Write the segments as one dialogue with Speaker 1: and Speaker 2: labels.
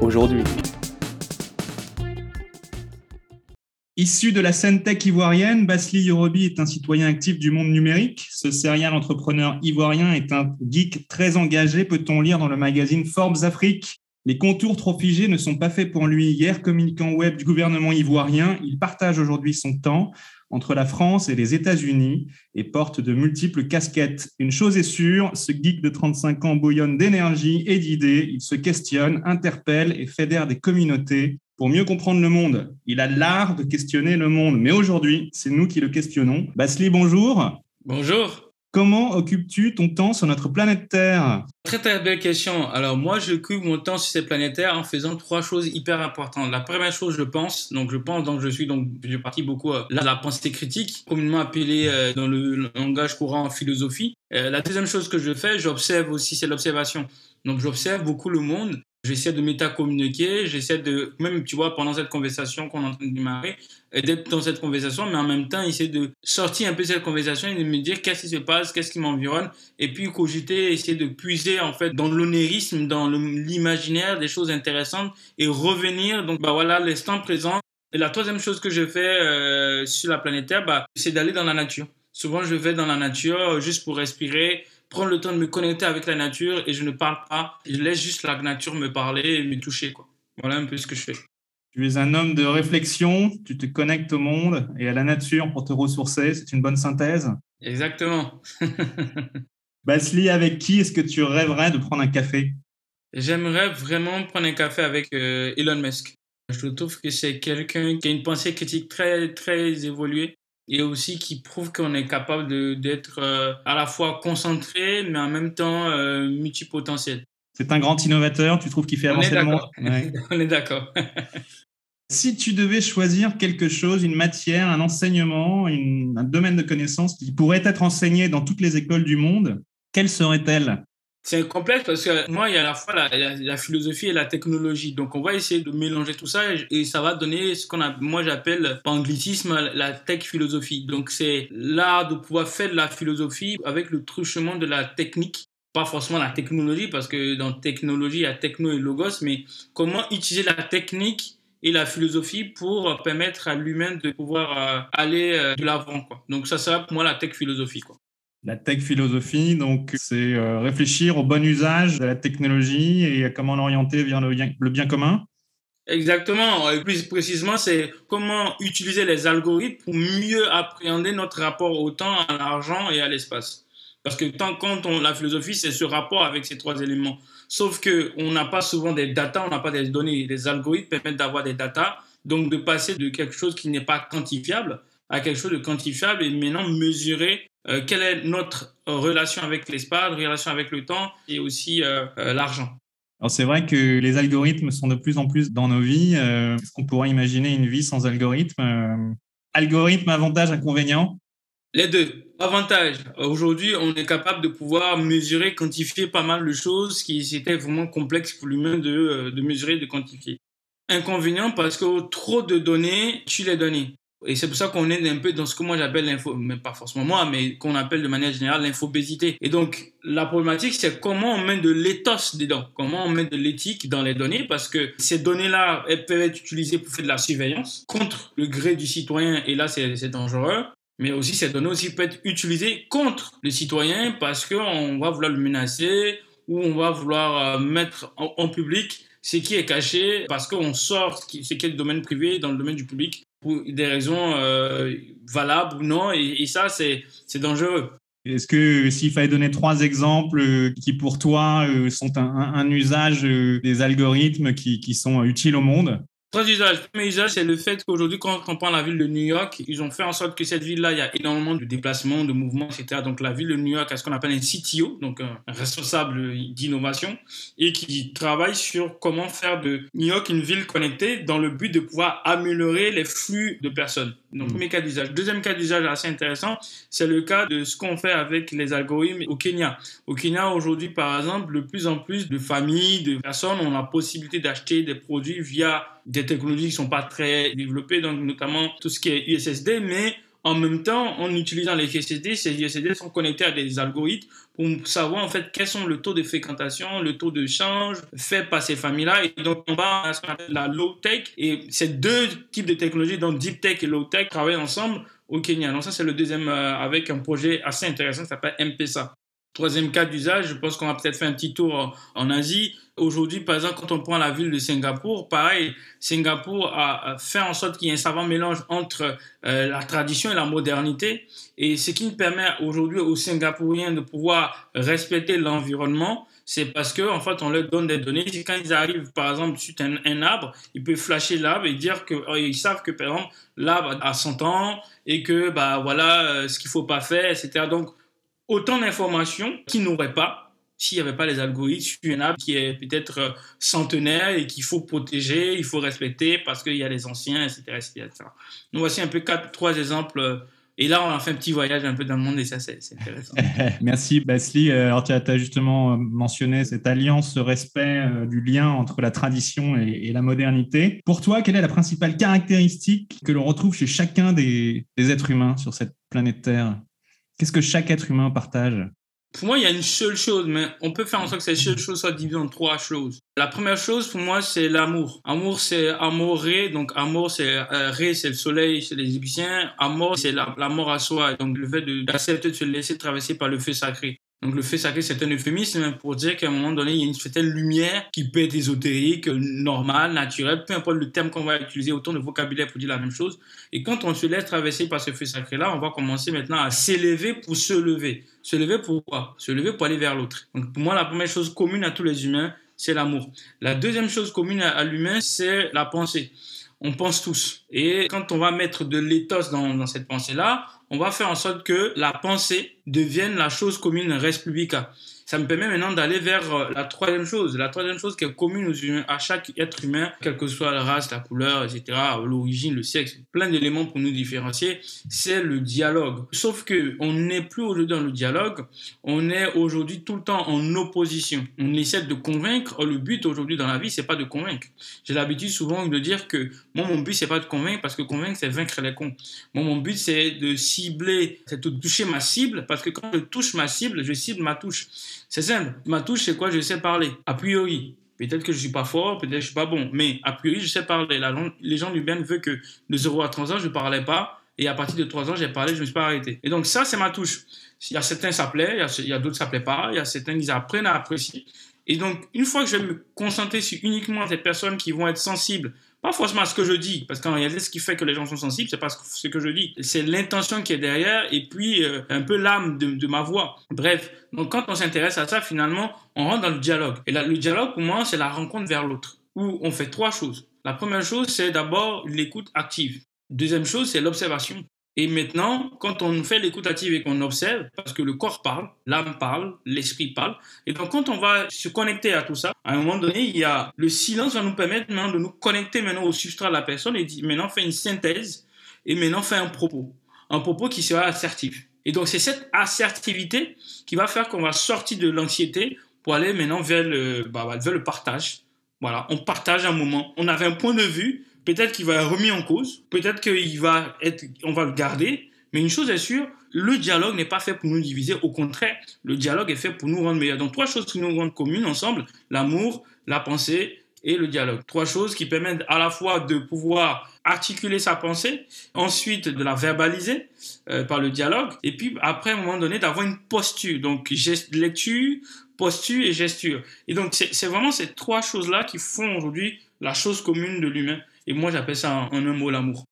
Speaker 1: aujourd'hui.
Speaker 2: Issu de la scène tech ivoirienne, Basli Yorobi est un citoyen actif du monde numérique. Ce serial entrepreneur ivoirien est un geek très engagé, peut-on lire dans le magazine Forbes Afrique. Les contours trop figés ne sont pas faits pour lui. Hier, communicant web du gouvernement ivoirien, il partage aujourd'hui son temps entre la France et les États-Unis et porte de multiples casquettes. Une chose est sûre, ce geek de 35 ans bouillonne d'énergie et d'idées. Il se questionne, interpelle et fédère des communautés pour mieux comprendre le monde. Il a l'art de questionner le monde. Mais aujourd'hui, c'est nous qui le questionnons. Basli, bonjour.
Speaker 3: Bonjour.
Speaker 2: Comment occupes-tu ton temps sur notre planète Terre?
Speaker 3: Très très belle question. Alors moi, j'occupe mon temps sur cette planète Terre en faisant trois choses hyper importantes. La première chose, je pense, donc je pense, donc je suis donc je partie beaucoup à euh, la pensée critique, communément appelée euh, dans le langage courant philosophie. Euh, la deuxième chose que je fais, j'observe aussi, c'est l'observation. Donc j'observe beaucoup le monde J'essaie de méta-communiquer, j'essaie de, même, tu vois, pendant cette conversation qu'on est en train de démarrer, d'être dans cette conversation, mais en même temps, essayer de sortir un peu de cette conversation et de me dire qu'est-ce qui se passe, qu'est-ce qui m'environne, et puis cogiter, essayer de puiser, en fait, dans l'onérisme, dans l'imaginaire, des choses intéressantes, et revenir, donc, bah voilà, l'instant présent. Et la troisième chose que je fais euh, sur la planète Terre, bah, c'est d'aller dans la nature. Souvent, je vais dans la nature euh, juste pour respirer, prendre le temps de me connecter avec la nature et je ne parle pas. Je laisse juste la nature me parler et me toucher. Quoi. Voilà un peu ce que je fais.
Speaker 2: Tu es un homme de réflexion, tu te connectes au monde et à la nature pour te ressourcer. C'est une bonne synthèse
Speaker 3: Exactement.
Speaker 2: Basli, avec qui est-ce que tu rêverais de prendre un café?
Speaker 3: J'aimerais vraiment prendre un café avec euh, Elon Musk. Je trouve que c'est quelqu'un qui a une pensée critique très, très évoluée et aussi qui prouve qu'on est capable d'être euh, à la fois concentré, mais en même temps euh, multipotentiel.
Speaker 2: C'est un grand innovateur, tu trouves qu'il fait avancer le monde?
Speaker 3: On est d'accord.
Speaker 2: si tu devais choisir quelque chose, une matière, un enseignement, un domaine de connaissance qui pourrait être enseigné dans toutes les écoles du monde, quelle serait-elle?
Speaker 3: C'est complexe parce que moi, il y a à la fois la, philosophie et la technologie. Donc, on va essayer de mélanger tout ça et, ça va donner ce qu'on a, moi, j'appelle par anglicisme la tech philosophie. Donc, c'est l'art de pouvoir faire de la philosophie avec le truchement de la technique. Pas forcément la technologie parce que dans technologie, il y a techno et logos, mais comment utiliser la technique et la philosophie pour permettre à l'humain de pouvoir euh, aller euh, de l'avant. Donc, ça sera pour moi la tech philosophie. Quoi.
Speaker 2: La tech philosophie, donc, c'est euh, réfléchir au bon usage de la technologie et à comment l'orienter vers le bien, commun.
Speaker 3: Exactement. Et plus précisément, c'est comment utiliser les algorithmes pour mieux appréhender notre rapport au temps, à l'argent et à l'espace. Parce que tant quand on, la philosophie, c'est ce rapport avec ces trois éléments. Sauf que on n'a pas souvent des datas, on n'a pas des données. Les algorithmes permettent d'avoir des datas, donc de passer de quelque chose qui n'est pas quantifiable à quelque chose de quantifiable et maintenant mesurer euh, quelle est notre relation avec l'espace, relation avec le temps et aussi euh, euh, l'argent.
Speaker 2: Alors c'est vrai que les algorithmes sont de plus en plus dans nos vies. Est-ce qu'on pourrait imaginer une vie sans algorithme Algorithme, avantage, inconvénient?
Speaker 3: Les deux. Avantage. Aujourd'hui, on est capable de pouvoir mesurer, quantifier pas mal de choses qui c'était vraiment complexe pour l'humain de, de mesurer, de quantifier. Inconvénient parce que trop de données tue les données. Et c'est pour ça qu'on est un peu dans ce que moi j'appelle l'info, mais pas forcément moi, mais qu'on appelle de manière générale l'infobésité. Et donc, la problématique, c'est comment on met de l'éthos dedans, comment on met de l'éthique dans les données, parce que ces données-là, elles peuvent être utilisées pour faire de la surveillance contre le gré du citoyen, et là, c'est dangereux. Mais aussi, ces données aussi peuvent être utilisées contre le citoyen parce qu'on va vouloir le menacer ou on va vouloir euh, mettre en, public ce qui est caché parce qu'on sort ce qui, est le domaine privé dans le domaine du public des raisons euh, valables ou non. Et, ça, c'est dangereux.
Speaker 2: Est-ce que s'il fallait donner trois exemples euh, qui pour toi euh, sont un, usage des algorithmes qui, qui, sont utiles au monde?
Speaker 3: Trois usages. Le premier usage, c'est le fait qu'aujourd'hui, quand on prend la ville de New York, ils ont fait en sorte que cette ville-là, il y a énormément de déplacements, de mouvements, etc. Donc la ville de New York a ce qu'on appelle un CTO, donc un responsable d'innovation, et qui travaille sur comment faire de New York une ville connectée dans le but de pouvoir améliorer les flux de personnes. Donc, mmh. premier cas d'usage. Deuxième cas d'usage assez intéressant, c'est le cas de ce qu'on fait avec les algorithmes au Kenya. Au Kenya, aujourd'hui, par exemple, de plus en plus de familles, de personnes ont la possibilité d'acheter des produits via des technologies qui ne sont pas très développées, donc notamment tout ce qui est USSD, mais en même temps, en utilisant les USSD, ces USSD sont connectés à des algorithmes pour savoir en fait quels sont le taux de fréquentation, le taux de change fait par ces familles-là. Et donc, on va à ce qu'on appelle la low tech. Et ces deux types de technologies, donc deep tech et low tech, travaillent ensemble au Kenya. Donc, ça, c'est le deuxième euh, avec un projet assez intéressant qui s'appelle MPSA. Troisième cas d'usage, je pense qu'on va peut-être faire un petit tour en Asie. Aujourd'hui, par exemple, quand on prend la ville de Singapour, pareil, Singapour a fait en sorte qu'il y ait un savant mélange entre euh, la tradition et la modernité. Et ce qui permet aujourd'hui aux Singapouriens de pouvoir respecter l'environnement, c'est parce que en fait, on leur donne des données. Quand ils arrivent, par exemple, sur un, arbre, ils peuvent flasher l'arbre et dire que oh, ils savent que par exemple l'arbre a 100 ans et que bah voilà euh, ce qu'il faut pas faire, etc. Donc autant d'informations qu'ils n'auraient pas s'il n'y avait pas les algorithmes sur une app qui est peut-être euh, centenaire et qu'il faut protéger, il faut respecter parce qu'il y a les anciens, etc. Donc voici un peu quatre, trois exemples. Euh, et là, on a fait un petit voyage un peu dans le monde et ça, c'est intéressant.
Speaker 2: Merci, Basli. Euh, alors, tu as, justement mentionné cette alliance, ce respect du lien entre la tradition et, la modernité. Pour toi, quelle est la principale caractéristique que l'on retrouve chez chacun des êtres humains sur cette planète Terre? Qu'est-ce que chaque être humain partage?
Speaker 3: Pour moi, il y a une seule chose, mais on peut faire en sorte que cette seule chose soit divisée en trois choses. La première chose, pour moi, c'est l'amour. Amour, c'est amour ré. Donc, amour, c'est euh, c'est le soleil chez les Égyptiens. Amour, c'est l'amour à soi. Donc, le fait d'accepter de, de se laisser traverser par le feu sacré. Donc le fait sacré, c'est un euphémisme pour dire qu'à un moment donné, il y a une certaine lumière qui peut être ésotérique, normale, naturelle, peu importe le terme qu'on va utiliser, autant de vocabulaire pour dire la même chose. Et quand on se laisse traverser par ce feu sacré-là, on va commencer maintenant à s'élever pour se lever. Se lever pour quoi? Se lever pour aller vers l'autre. Donc pour moi, la première chose commune à tous les humains, c'est l'amour. La deuxième chose commune à, l'humain, c'est la pensée. On pense tous. Et quand on va mettre de l'éthos dans, cette pensée-là, on va faire en sorte que la pensée devienne la chose commune res publica ça me permet maintenant d'aller vers euh, la troisième chose. La troisième chose qui est commune aux humains, à chaque être humain, quelle que soit la race, la couleur, etc., l'origine, le sexe, plein d'éléments pour nous différencier, c'est le dialogue. Sauf que on n'est plus aujourd'hui dans le dialogue, on est aujourd'hui tout le temps en opposition. On essaie de convaincre. Le but aujourd'hui dans la vie, c'est pas de convaincre. J'ai l'habitude souvent de dire que mon but, c'est pas de convaincre parce que convaincre, c'est vaincre les cons. Moi, mon but, c'est de cibler, c'est de toucher ma cible parce que quand je touche ma cible, je cible ma touche. C'est simple. Ma touche, c'est quoi Je sais parler. A priori. Peut-être que je suis pas fort, peut-être que je suis pas bon. Mais a priori, je sais parler. La les gens du bien veulent que de 0 à 3 ans, je ne parlais pas. Et à partir de 3 ans, j'ai parlé, je ne me suis pas arrêté. Et donc ça, c'est ma touche. Il y a certains, ça plaît. Il y a, d'autres, ça plaît pas. Il y a certains, ils apprennent à apprécier. Et donc, une fois que je vais me concentrer sur uniquement ces personnes qui vont être sensibles pas forcément à ce que je dis, parce qu'en réalité, ce qui fait que les gens sont sensibles, c'est pas ce que je dis. C'est l'intention qui est derrière et puis euh, un peu l'âme de, ma voix. Bref, donc quand on s'intéresse à ça, finalement, on rentre dans le dialogue. Et là, le dialogue, pour moi, c'est la rencontre vers l'autre, où on fait trois choses. La première chose, c'est d'abord l'écoute active. Deuxième chose, c'est l'observation. Et maintenant, quand on fait l'écoute active et qu'on observe, parce que le corps parle, l'âme parle, l'esprit parle, et donc quand on va se connecter à tout ça, à un moment donné, il y a le silence va nous permettre maintenant de nous connecter maintenant au substrat de la personne et dit maintenant fait une synthèse et maintenant fait un propos, un propos qui sera assertif. Et donc c'est cette assertivité qui va faire qu'on va sortir de l'anxiété pour aller maintenant vers le, bah, vers le partage. Voilà, on partage un moment. On avait un point de vue, Peut-être qu'il va être remis en cause, peut-être qu'il va être, on va le garder, mais une chose est sûre, le dialogue n'est pas fait pour nous diviser, au contraire, le dialogue est fait pour nous rendre meilleurs. Donc trois choses qui nous rendent communes ensemble, l'amour, la pensée et le dialogue. Trois choses qui permettent à la fois de pouvoir articuler sa pensée, ensuite de la verbaliser euh, par le dialogue, et puis après, à un moment donné, d'avoir une posture. Donc, geste, lecture, posture et gesture. Et donc, c'est vraiment ces trois choses-là qui font aujourd'hui la chose commune de l'humain. Et moi, j'appelle ça en un mot l'amour.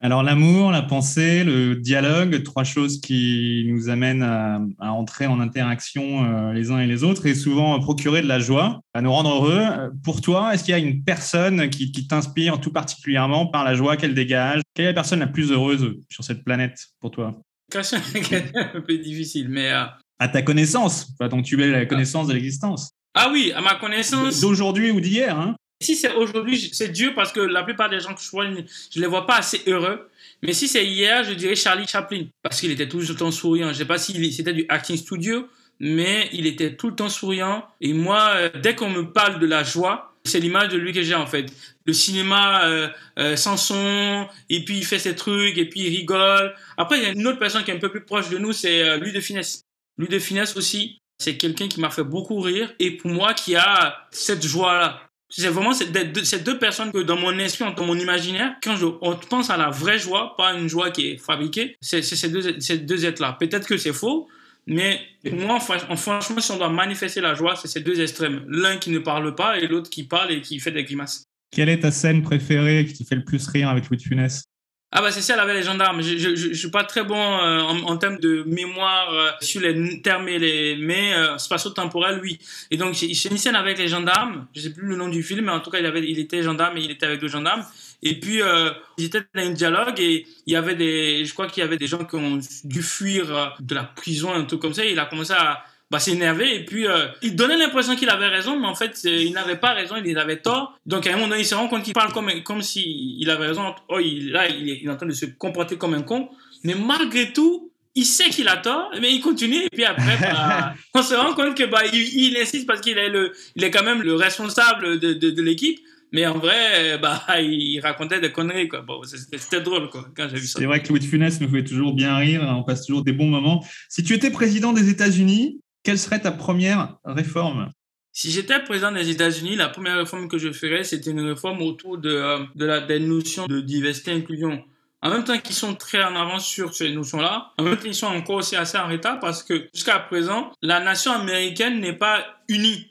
Speaker 2: Alors l'amour, la pensée, le dialogue, trois choses qui nous amènent à, entrer en interaction euh, les uns et les autres et souvent procurer de la joie, à nous rendre heureux. Euh, pour toi, est-ce qu'il y a une personne qui, t'inspire tout particulièrement par la joie qu'elle dégage? Quelle est la personne la plus heureuse sur cette planète pour toi?
Speaker 3: Question un peu difficile, mais... Euh,
Speaker 2: à ta connaissance, donc tu es la connaissance de l'existence.
Speaker 3: Ah oui, à ma connaissance.
Speaker 2: D'aujourd'hui ou d'hier, hein
Speaker 3: si c'est aujourd'hui, c'est Dieu parce que la plupart des gens que je vois, je les vois pas assez heureux. Mais si c'est hier, je dirais Charlie Chaplin parce qu'il était tout le temps souriant. Je sais pas si c'était du acting studio, mais il était tout le temps souriant. Et moi, euh, dès qu'on me parle de la joie, c'est l'image de lui que j'ai en fait. Le cinéma euh, euh, sans son, et puis il fait ses trucs, et puis il rigole. Après, il y a une autre personne qui est un peu plus proche de nous, c'est lui de Finesse. Lui de Finesse aussi, c'est quelqu'un qui m'a fait beaucoup rire, et pour moi qui a cette joie-là. C'est vraiment ces deux, personnes que dans mon esprit, dans mon imaginaire, quand je, on pense à la vraie joie, pas une joie qui est fabriquée, c'est ces deux, ces deux êtres-là. Peut-être que c'est faux, mais pour moi, franchement, si on doit manifester la joie, c'est ces deux extrêmes. L'un qui ne parle pas et l'autre qui parle et qui fait des grimaces.
Speaker 2: Quelle est ta scène préférée qui fait le plus rire avec Louis de Funès?
Speaker 3: Ah bah c'est ça, avec les gendarmes. Je, je, je, suis pas très bon euh, en, termes de mémoire euh, sur les termes et les... Mais euh, spatio-temporel, oui. Et donc, c'est une scène avec les gendarmes. Je sais plus le nom du film, mais en tout cas, il, avait, il était gendarme et il était avec deux gendarmes. Et puis, euh, ils étaient dans un dialogue et il y avait des... Je crois qu'il y avait des gens qui ont dû fuir de la prison, un truc comme ça. Il a commencé à bah, s'énerver et puis euh, il donnait l'impression qu'il avait raison mais en fait il n'avait pas raison il avait tort donc à un moment donné il se rend compte qu'il parle comme comme si il avait raison oh il, là il est, il est en train de se comporter comme un con mais malgré tout il sait qu'il a tort mais il continue et puis après bah, on se rend compte que bah il, il insiste parce qu'il est le il est quand même le responsable de, de, de l'équipe mais en vrai, bah, il racontait des conneries, quoi. Bon, c'était drôle, quoi, quand j'ai vu ça.
Speaker 2: C'est vrai que Louis de Funès me fait toujours bien rire. On passe toujours des bons moments. Si tu étais président des États-Unis, quelle serait ta première réforme?
Speaker 3: Si j'étais président des États-Unis, la première réforme que je ferais, c'était une réforme autour de, euh, de la des notions de diversité et inclusion. En même temps qu'ils sont très en avance sur ces notions-là, en même temps ils sont encore aussi assez en retard parce que jusqu'à présent, la nation américaine n'est pas unie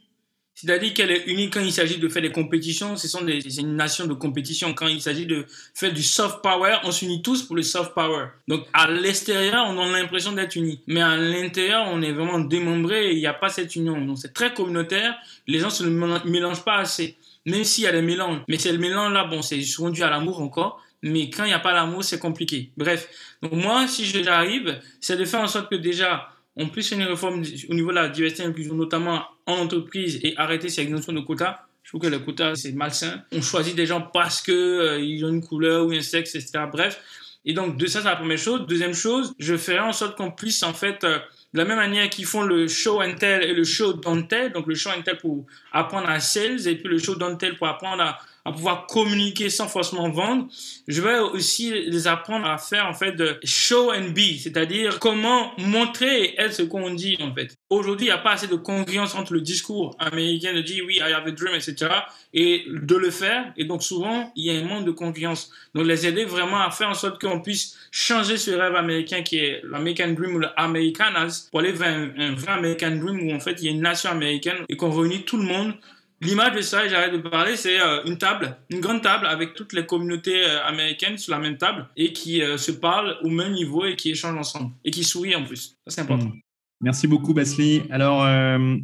Speaker 3: c'est-à-dire qu'elle est unie quand il s'agit de faire des compétitions. Ce sont des, une nation de compétition. Quand il s'agit de faire du soft power, on s'unit tous pour le soft power. Donc, à l'extérieur, on a l'impression d'être unis. Mais à l'intérieur, on est vraiment démembré il n'y a pas cette union. Donc, c'est très communautaire. Les gens ne se mélangent pas assez. Même s'il y a des mélanges. Mais c'est le mélange là, bon, c'est souvent dû à l'amour encore. Mais quand il n'y a pas l'amour, c'est compliqué. Bref. Donc, moi, si j'arrive, c'est de faire en sorte que déjà, on puisse faire une réforme au niveau de la diversité et l'inclusion, notamment en entreprise, et arrêter cette notion de quotas. Je trouve que le quota, c'est malsain. On choisit des gens parce qu'ils euh, ont une couleur ou un sexe, etc. Bref. Et donc, de ça, c'est la première chose. Deuxième chose, je ferai en sorte qu'on puisse, en fait, euh, de la même manière qu'ils font le show and tell et le show don't tell, donc le show and tell pour apprendre à sales et puis le show don't tell pour apprendre à à pouvoir communiquer sans forcément vendre. Je vais aussi les apprendre à faire en fait de show and be, c'est-à-dire comment montrer et être ce qu'on dit en fait. Aujourd'hui, il n'y a pas assez de congruence entre le discours américain de dire oui, I have a dream, etc. et de le faire. Et donc souvent, il y a un manque de congruence. Donc les aider vraiment à faire en sorte qu'on puisse changer ce rêve américain qui est l'American Dream ou l'Americanas pour aller vers un, un vrai American Dream où en fait il y a une nation américaine et qu'on réunit tout le monde L'image de ça, j'arrête de parler, c'est euh, une table, une grande table avec toutes les communautés euh, américaines sur la même table et qui euh, se parlent au même niveau et qui échangent ensemble et qui sourient en plus. Ça, c'est important. Hmm.
Speaker 2: Merci beaucoup, Basli. Alors,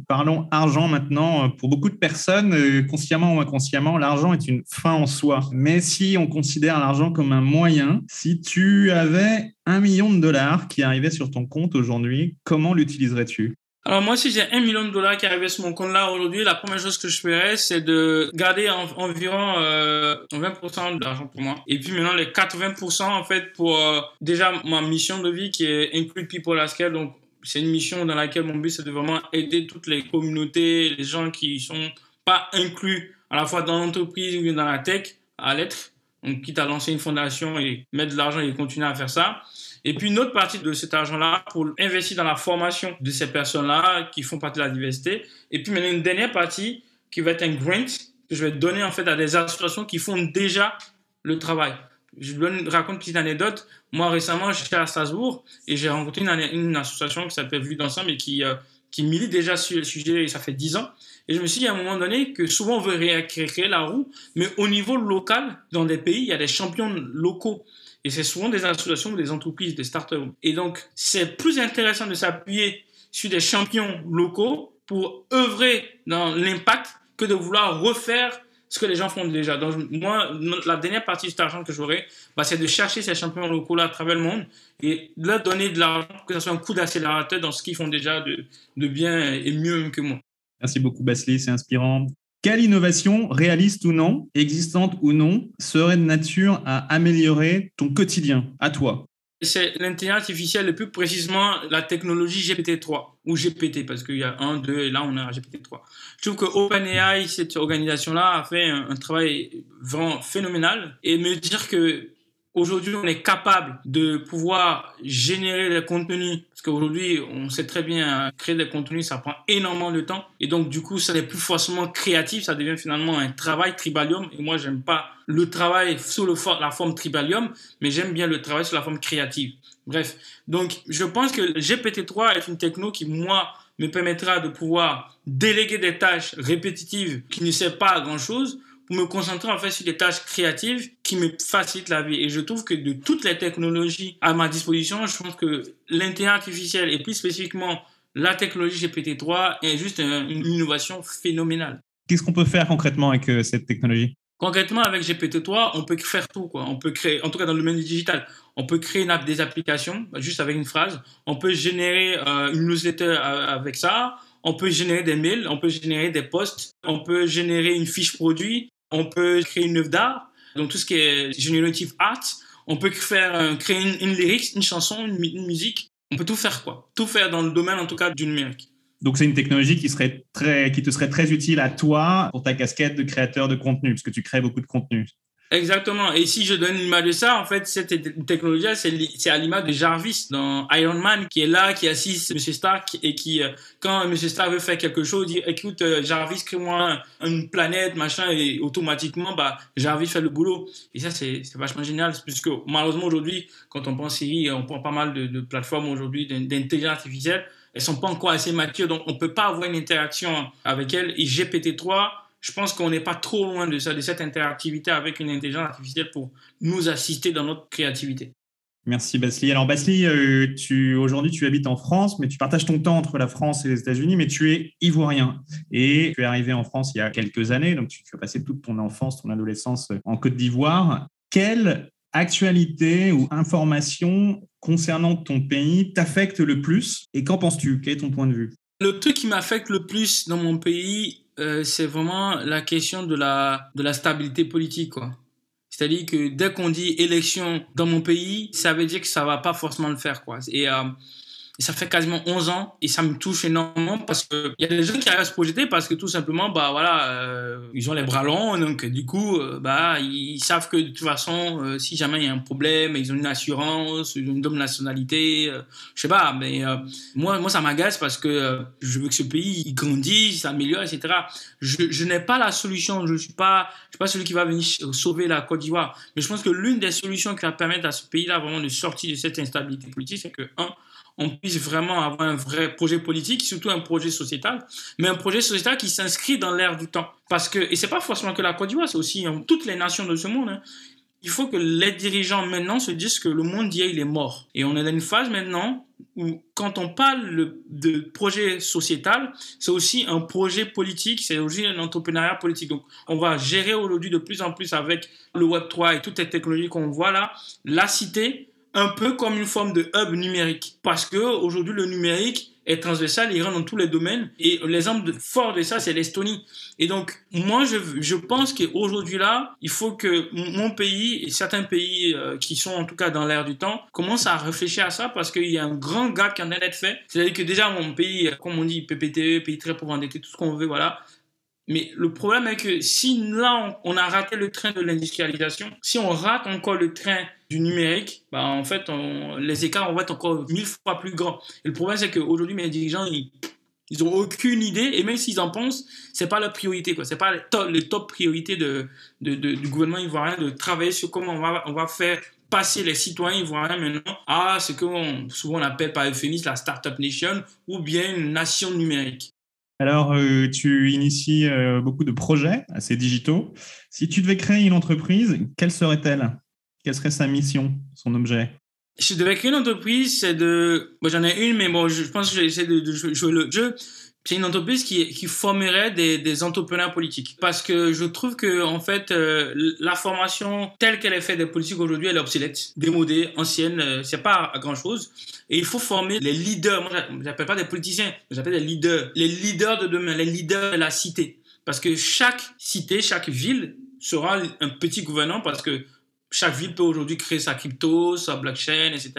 Speaker 2: parlons argent maintenant. Pour beaucoup de personnes, consciemment ou inconsciemment, l'argent est une fin en soi. Mais si on considère l'argent comme un moyen, si tu avais un million de dollars qui arrivait sur ton compte aujourd'hui, comment l'utiliserais-tu?
Speaker 3: Alors moi, si j'ai un million de dollars qui arrivait sur mon compte là aujourd'hui, la première chose que je ferais, c'est de garder environ euh, 20% d'argent pour moi. Et puis maintenant, les 80% en fait pour euh, déjà ma mission de vie qui est Include People at Scale. Donc c'est une mission dans laquelle mon but c'est de vraiment aider toutes les communautés, les gens qui sont pas inclus à la fois dans l'entreprise ou dans la tech à l'être. Donc quitte à lancer une fondation et mettre de l'argent et continuer à faire ça. Et puis une autre partie de cet argent-là pour investir dans la formation de ces personnes-là qui font partie de la diversité. Et puis maintenant une dernière partie qui va être un grant que je vais donner en fait à des associations qui font déjà le travail. Je vous raconte une petite anecdote. Moi récemment j'étais à Strasbourg et j'ai rencontré une, association qui s'appelle Vue d'ensemble et qui, euh, qui milite déjà sur le sujet et ça fait 10 ans. Et je me suis dit à un moment donné que souvent on veut créer la roue, mais au niveau local, dans des pays, il y a des champions locaux Et c'est souvent des associations ou des entreprises, des startups. Et donc, c'est plus intéressant de s'appuyer sur des champions locaux pour œuvrer dans l'impact que de vouloir refaire ce que les gens font déjà. Donc, moi, la dernière partie de cet argent que j'aurai, bah, c'est de chercher ces champions locaux-là à travers le monde et leur donner de l'argent que ça soit un coup d'accélérateur dans ce qu'ils font déjà de, de bien et mieux que moi.
Speaker 2: Merci beaucoup, Basli, c'est inspirant. Quelle innovation, réaliste ou non, existante ou non, serait de nature à améliorer ton quotidien, à toi?
Speaker 3: C'est l'intelligence artificielle, et plus précisément la technologie GPT-3 ou GPT, parce qu'il y a un, deux, et là on a GPT-3. Je trouve que OpenAI, cette organisation-là, a fait un, un, travail vraiment phénoménal. Et me dire que Aujourd'hui, on est capable de pouvoir générer des contenus parce qu'aujourd'hui, on sait très bien créer des contenus, ça prend énormément de temps. Et donc du coup, ça n'est plus forcément créatif, ça devient finalement un travail tribalium. Et moi, j'aime pas le travail sous la forme tribalium, mais j'aime bien le travail sous la forme créative. Bref, donc je pense que GPT-3 est une techno qui moi me permettra de pouvoir déléguer des tâches répétitives qui ne servent pas à grand chose pour me concentrer en fait sur des tâches créatives qui me facilitent la vie. Et je trouve que de toutes les technologies à ma disposition, je pense que l'intelligence artificielle et plus spécifiquement la technologie GPT-3 est juste une innovation phénoménale.
Speaker 2: Qu'est-ce qu'on peut faire concrètement avec euh, cette technologie?
Speaker 3: Concrètement, avec GPT-3, on peut faire tout. Quoi. On peut créer, en tout cas dans le domaine digital, on peut créer une app, des applications juste avec une phrase. On peut générer euh, une newsletter euh, avec ça. On peut générer des mails, on peut générer des posts, on peut générer une fiche produit, on peut créer une œuvre d'art, donc tout ce qui est generative art. On peut faire, créer une, une une chanson, une, musique. On peut tout faire, quoi. Tout faire dans le domaine, en tout cas, du numérique.
Speaker 2: Donc, c'est une technologie qui, serait très, qui te serait très utile à toi pour ta casquette de créateur de contenu, parce que tu crées beaucoup de contenu.
Speaker 3: Exactement. Et si je donne l'image de ça, en fait, cette technologie, c'est à l'image de Jarvis dans Iron Man, qui est là, qui assiste M. Stark et qui, euh, quand M. Stark veut faire quelque chose, dit, écoute, euh, Jarvis, crée-moi une planète, machin, et automatiquement, bah, Jarvis fait le boulot. Et ça, c'est vachement génial, puisque malheureusement, aujourd'hui, quand on pense Siri, on prend pas mal de, de plateformes aujourd'hui d'intelligence artificielle, elles sont pas encore assez matures, donc on peut pas avoir une interaction avec elles. Et GPT-3, je pense qu'on n'est pas trop loin de ça, de cette interactivité avec une intelligence artificielle pour nous assister dans notre créativité.
Speaker 2: Merci Basli. Alors Basli, euh, tu, aujourd'hui tu habites en France, mais tu partages ton temps entre la France et les États-Unis, mais tu es ivoirien. Et tu es arrivé en France il y a quelques années, donc tu, as passé toute ton enfance, ton adolescence en Côte d'Ivoire. Quelle actualité ou information concernant ton pays t'affecte le plus et qu'en penses-tu? Quel est ton point de vue?
Speaker 3: Le truc qui m'affecte le plus dans mon pays, euh, c'est vraiment la question de la, de la stabilité politique. C'est-à-dire que dès qu'on dit élection dans mon pays, ça veut dire que ça va pas forcément le faire, quoi. Euh, ça fait quasiment 11 ans et ça me touche énormément parce qu'il y a des gens qui arrivent à se projeter parce que tout simplement, bah voilà, euh, ils ont les bras longs, donc du coup, euh, bah ils savent que de toute façon, euh, si jamais il y a un problème, ils ont une assurance, une double nationalité, je sais pas, mais moi, moi ça m'agace parce que je veux que ce pays grandisse, s'améliore, etc. Je, je n'ai pas la solution, je suis pas, je suis pas celui qui va venir sauver la Côte d'Ivoire, mais je pense que l'une des solutions qui va permettre à ce pays-là vraiment de sortir de cette instabilité politique, c'est que un on puisse vraiment avoir un vrai projet politique, surtout un projet sociétal, mais un projet sociétal qui s'inscrit dans l'ère du temps. Parce que, et c'est pas forcément que la Côte d'Ivoire, c'est aussi hein, toutes les nations de ce monde. Hein. Il faut que les dirigeants maintenant se disent que le monde d'hier, il est mort. Et on est dans une phase maintenant où, quand on parle de projet sociétal, c'est aussi un projet politique, c'est aussi un entrepreneuriat politique. Donc, on va gérer aujourd'hui de plus en plus avec le Web3 et toutes les technologies qu'on voit là, la cité, un peu comme une forme de hub numérique. Parce que aujourd'hui, le numérique est transversal, il rentre dans tous les domaines. Et l'exemple fort de ça, c'est l'Estonie. Et donc, moi, je, je pense qu'aujourd'hui là, il faut que mon pays et certains pays euh, qui sont en tout cas dans l'air du temps commencent à réfléchir à ça parce qu'il y a un grand gap qui en est d'être fait. C'est-à-dire que déjà, mon pays, comme on dit, PPTE, pays très pauvre endetté, tout ce qu'on veut, voilà, mais le problème est que si là, on, a raté le train de l'industrialisation, si on rate encore le train du numérique, bah, en fait, les écarts vont être encore mille fois plus grands. Et le problème, c'est qu'aujourd'hui, mes dirigeants, ils, ils ont aucune idée, et même s'ils en pensent, c'est pas la priorité, quoi. C'est pas le top, top priorité de, du gouvernement ivoirien de travailler sur comment on va, on va faire passer les citoyens ivoiriens maintenant à ce que souvent on appelle par euphémisme la Startup Nation ou bien une nation numérique.
Speaker 2: Alors, euh, tu inities euh, beaucoup de projets assez digitaux. Si tu devais créer une entreprise, quelle serait-elle? Quelle serait sa mission, son objet?
Speaker 3: Je devais créer une entreprise, c'est de. Bon, j'en ai une, mais bon, je pense que j'essaie de, de jouer le jeu c'est une entreprise qui, qui formerait des, des, entrepreneurs politiques. Parce que je trouve que, en fait, euh, la formation telle qu'elle est faite des politiques aujourd'hui, elle est obsolète, démodée, ancienne, euh, c'est pas grand chose. Et il faut former les leaders. Moi, j'appelle pas des politiciens, j'appelle des leaders. Les leaders de demain, les leaders de la cité. Parce que chaque cité, chaque ville sera un petit gouvernement parce que chaque ville peut aujourd'hui créer sa crypto, sa blockchain, etc.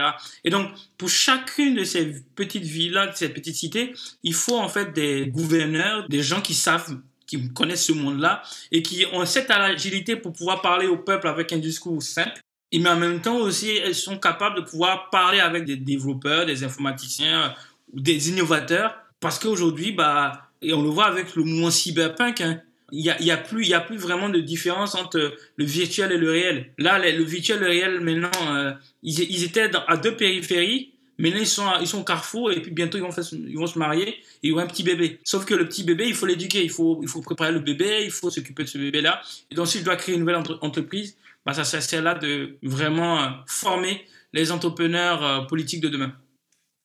Speaker 3: Et donc, pour chacune de ces petites villes-là, de ces petites cités, il faut en fait des gouverneurs, des gens qui savent, qui connaissent ce monde-là et qui ont cette agilité pour pouvoir parler au peuple avec un discours simple. Et mais en même temps aussi, elles sont capables de pouvoir parler avec des développeurs, des informaticiens ou des innovateurs. Parce qu'aujourd'hui, bah, et on le voit avec le mouvement cyberpunk, hein, il n'y a, y a, plus, a plus vraiment de différence entre le virtuel et le réel. Là, le, virtuel et le réel, maintenant, euh, ils, étaient à deux périphéries. Maintenant, ils sont, ils sont au carrefour et puis bientôt, ils vont, ils vont se marier et ils ont un petit bébé. Sauf que le petit bébé, il faut l'éduquer. Il faut, il faut préparer le bébé, il faut s'occuper de ce bébé-là. Et donc, si je dois créer une nouvelle entreprise, bah, ça c'est là de vraiment euh, former les entrepreneurs euh, politiques de demain.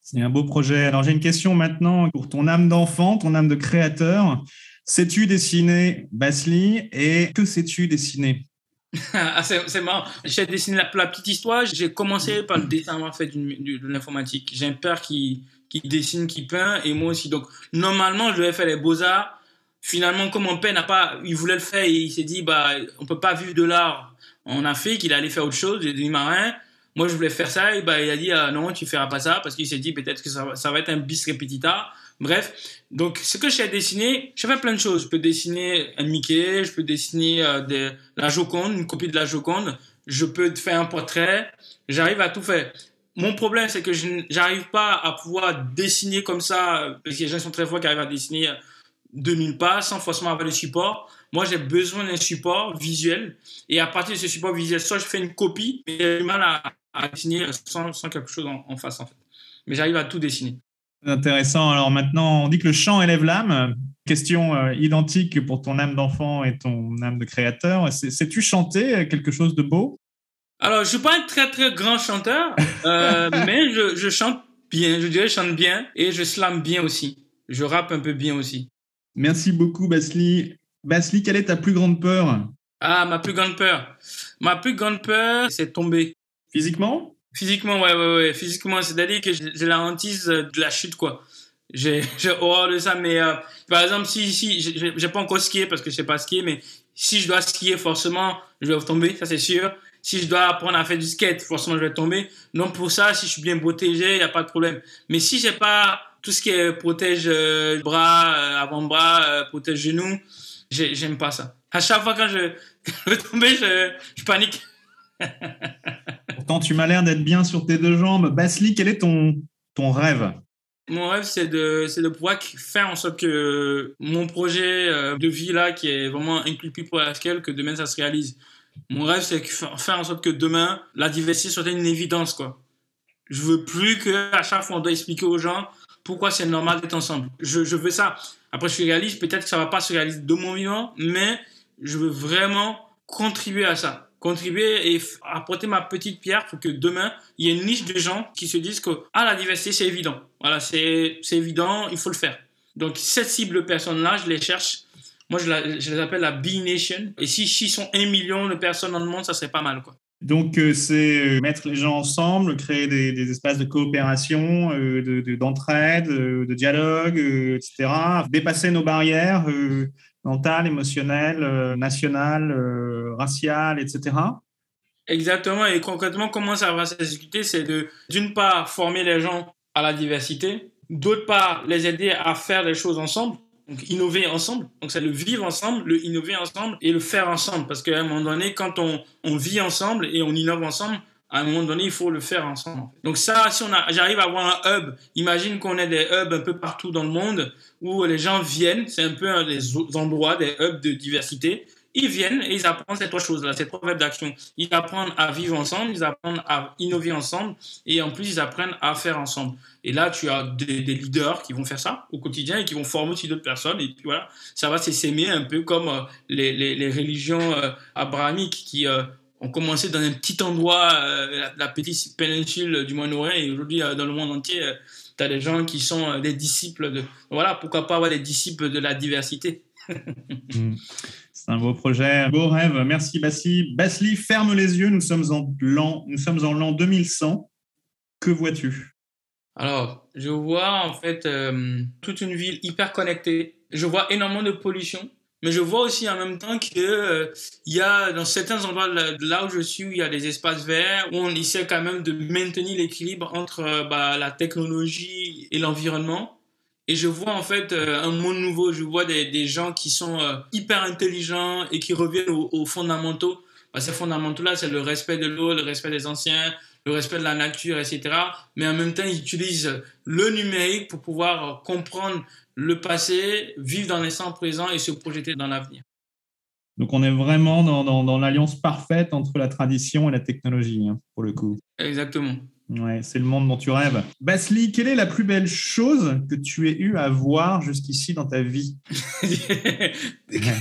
Speaker 2: C'est un beau projet. Alors, j'ai une question maintenant pour ton âme d'enfant, ton âme de créateur. Sais-tu dessiner, Basli, et que sais-tu dessiner?
Speaker 3: Ah, c'est marrant. J'ai dessiné la, petite histoire. J'ai commencé par le dessin en fait de l'informatique. J'ai un père qui, qui dessine, qui peint, et moi aussi. Donc normalement, je devais faire les beaux arts. Finalement, comme mon père n'a pas, il voulait le faire, il s'est dit bah on peut pas vivre de l'art en Afrique. Il allait faire autre chose. J'ai dit marin. Moi, je voulais faire ça, bah il a dit ah, non, tu feras pas ça parce qu'il s'est dit peut-être que ça, ça va être un bis repetita Bref, donc ce que j'ai dessiné, je fais plein de choses. Je peux dessiner un Mickey, je peux dessiner euh, la Joconde, une copie de la Joconde, je peux faire un portrait, j'arrive à tout faire. Mon problème, c'est que je n'arrive pas à pouvoir dessiner comme ça, parce que les gens sont très forts qui arrivent à dessiner 2000 pas sans forcément avoir le support. Moi, j'ai besoin d'un support visuel. Et à partir de ce support visuel, soit je fais une copie, mais j'ai du mal à, dessiner sans, quelque chose en, en face, en fait. Mais j'arrive à tout dessiner.
Speaker 2: Intéressant. Alors maintenant, on dit que le chant élève l'âme. Question euh, identique pour ton âme d'enfant et ton âme de créateur. Sais-tu chanter quelque chose de beau?
Speaker 3: Alors, je suis pas un très très grand chanteur, euh, mais je, chante bien. Je dirais, je chante bien et je slame bien aussi. Je rappe un peu bien aussi.
Speaker 2: Merci beaucoup, Basli. Basli, quelle est ta plus grande peur?
Speaker 3: Ah, ma plus grande peur. Ma plus grande peur, c'est tomber.
Speaker 2: Physiquement?
Speaker 3: Physiquement, ouais, ouais, ouais. Physiquement, c'est-à-dire que j'ai la hantise de la chute, quoi. J'ai horreur de ça, mais euh, par exemple, si, si, j'ai pas encore skié parce que je sais pas skier, mais si je dois skier, forcément, je vais tomber, ça c'est sûr. Si je dois apprendre à faire du skate, forcément, je vais tomber. Donc, pour ça, si je suis bien protégé, il n'y a pas de problème. Mais si j'ai pas tout ce qui protège euh, bras, euh, avant-bras, euh, protège genoux, j'aime pas ça. À chaque fois quand je, je vais tomber, je panique.
Speaker 2: Pourtant, tu m'as l'air d'être bien sur tes deux jambes. Basli, quel est ton, ton rêve?
Speaker 3: Mon rêve, c'est de, de pouvoir faire en sorte que mon projet euh, de vie là, qui est vraiment inclus pour la scale, que demain ça se réalise. Mon rêve, c'est faire en sorte que demain, la diversité soit une évidence, quoi. Je veux plus qu'à chaque fois on doit expliquer aux gens pourquoi c'est normal d'être ensemble. Je, je, veux ça. Après, je suis réaliste, peut-être que ça va pas se réaliser de mon vivant, mais je veux vraiment contribuer à ça contribuer et apporter ma petite pierre pour que demain, il y ait une niche de gens qui se disent que ah, la diversité, c'est évident. Voilà, c'est évident, il faut le faire. Donc, cette cible de personnes-là, je les cherche. Moi, je, les appelle la B-Nation. Et si s'ils sont un million de personnes dans le monde, ça serait pas mal, quoi.
Speaker 2: Donc, euh, c'est euh, mettre les gens ensemble, créer des, espaces de coopération, euh, d'entraide, de, de, dialogue, etc. Dépasser nos barrières mentale, émotionnelle, euh, nationale, euh, raciale, etc.
Speaker 3: Exactement. Et concrètement, comment ça va s'exécuter C'est de, d'une part, former les gens à la diversité, d'autre part, les aider à faire des choses ensemble, donc innover ensemble. Donc c'est le vivre ensemble, le innover ensemble et le faire ensemble. Parce qu'à un moment donné, quand on, on vit ensemble et on innove ensemble, à un moment donné, il faut le faire ensemble. Donc ça, si on a, j'arrive à avoir un hub, imagine qu'on ait des hubs un peu partout dans le monde où les gens viennent, c'est un peu des endroits, des hubs de diversité. Ils viennent et ils apprennent ces trois choses-là, ces trois webs d'action. Ils apprennent à vivre ensemble, ils apprennent à innover ensemble et en plus, ils apprennent à faire ensemble. Et là, tu as des, leaders qui vont faire ça au quotidien et qui vont former aussi d'autres personnes. Et puis voilà, ça va s'aimer un peu comme euh, les, les, les religions euh, abrahamiques qui... Euh, on commençait dans un petit endroit, euh, la, petite péninsule du Moyen-Orient, et aujourd'hui, euh, dans le monde entier, tu as des gens qui sont des disciples de. Voilà, pourquoi pas avoir des disciples de la diversité.
Speaker 2: Hmm. C'est un beau projet, un beau rêve. Merci Basli. Basli, ferme les yeux, nous sommes en l'an, nous sommes en l'an 2100. Que vois-tu?
Speaker 3: Alors, je vois en fait toute une ville hyper connectée. Je vois énormément de pollution mais je vois aussi en même temps que euh, il y a dans certains endroits là, où je suis, il y a des espaces verts où on essaie quand même de maintenir l'équilibre entre euh, bah, la technologie et l'environnement. Et je vois en fait euh, un monde nouveau. Je vois des, des gens qui sont hyper intelligents et qui reviennent aux, fondamentaux. Bah, ces fondamentaux-là, c'est le respect de l'eau, le respect des anciens, le respect de la nature, etc. Mais en même temps, ils utilisent le numérique pour pouvoir comprendre le passé, vivre dans l'instant présent et se projeter dans l'avenir.
Speaker 2: Donc on est vraiment dans, dans, l'alliance parfaite entre la tradition et la technologie, hein, pour le coup.
Speaker 3: Exactement.
Speaker 2: Ouais, c'est le monde dont tu rêves. Basli, quelle est la plus belle chose que tu aies eu à voir jusqu'ici dans ta vie?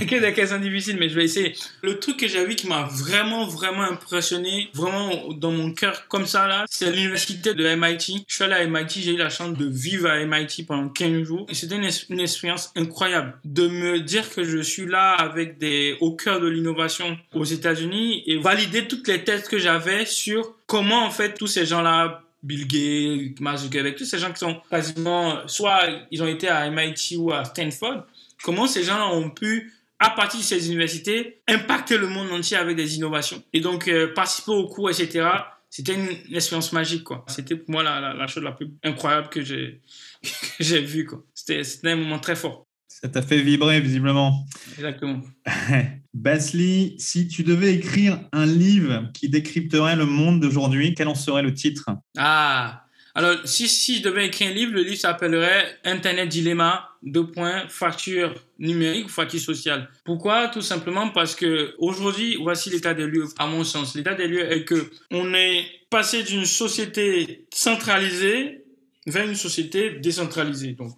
Speaker 3: Quelle question difficile, mais je vais essayer. Le truc que j'ai vu qui m'a vraiment, vraiment impressionné, vraiment dans mon cœur comme ça, là, c'est l'université de MIT. Je suis allé à MIT, j'ai eu la chance de vivre à MIT pendant 15 jours. Et c'était une, une, expérience incroyable. De me dire que je suis là avec des, au cœur de l'innovation aux États-Unis et valider toutes les thèses que j'avais sur comment en fait tous ces gens-là, Bill Gates, Mark Zuckerberg, tous ces gens qui sont quasiment, soit ils ont été à MIT ou à Stanford, comment ces gens ont pu à partir de ces universités, impacter le monde entier avec des innovations. Et donc, euh, participer aux cours, etc., c'était une, expérience magique, quoi. C'était pour moi la, la, chose la plus incroyable que j'ai, vue, c'était un moment très fort.
Speaker 2: Ça t'a fait vibrer, visiblement.
Speaker 3: Exactement.
Speaker 2: Basli, si tu devais écrire un livre qui décrypterait le monde d'aujourd'hui, quel en serait le titre?
Speaker 3: Ah alors, si, si je devais écrire un livre, le livre s'appellerait Internet Dilemma, deux points, facture numérique, facture sociale. Pourquoi? Tout simplement parce que aujourd'hui, voici l'état des lieux, à mon sens. L'état des lieux est que on est passé d'une société centralisée vers une société décentralisée. Donc,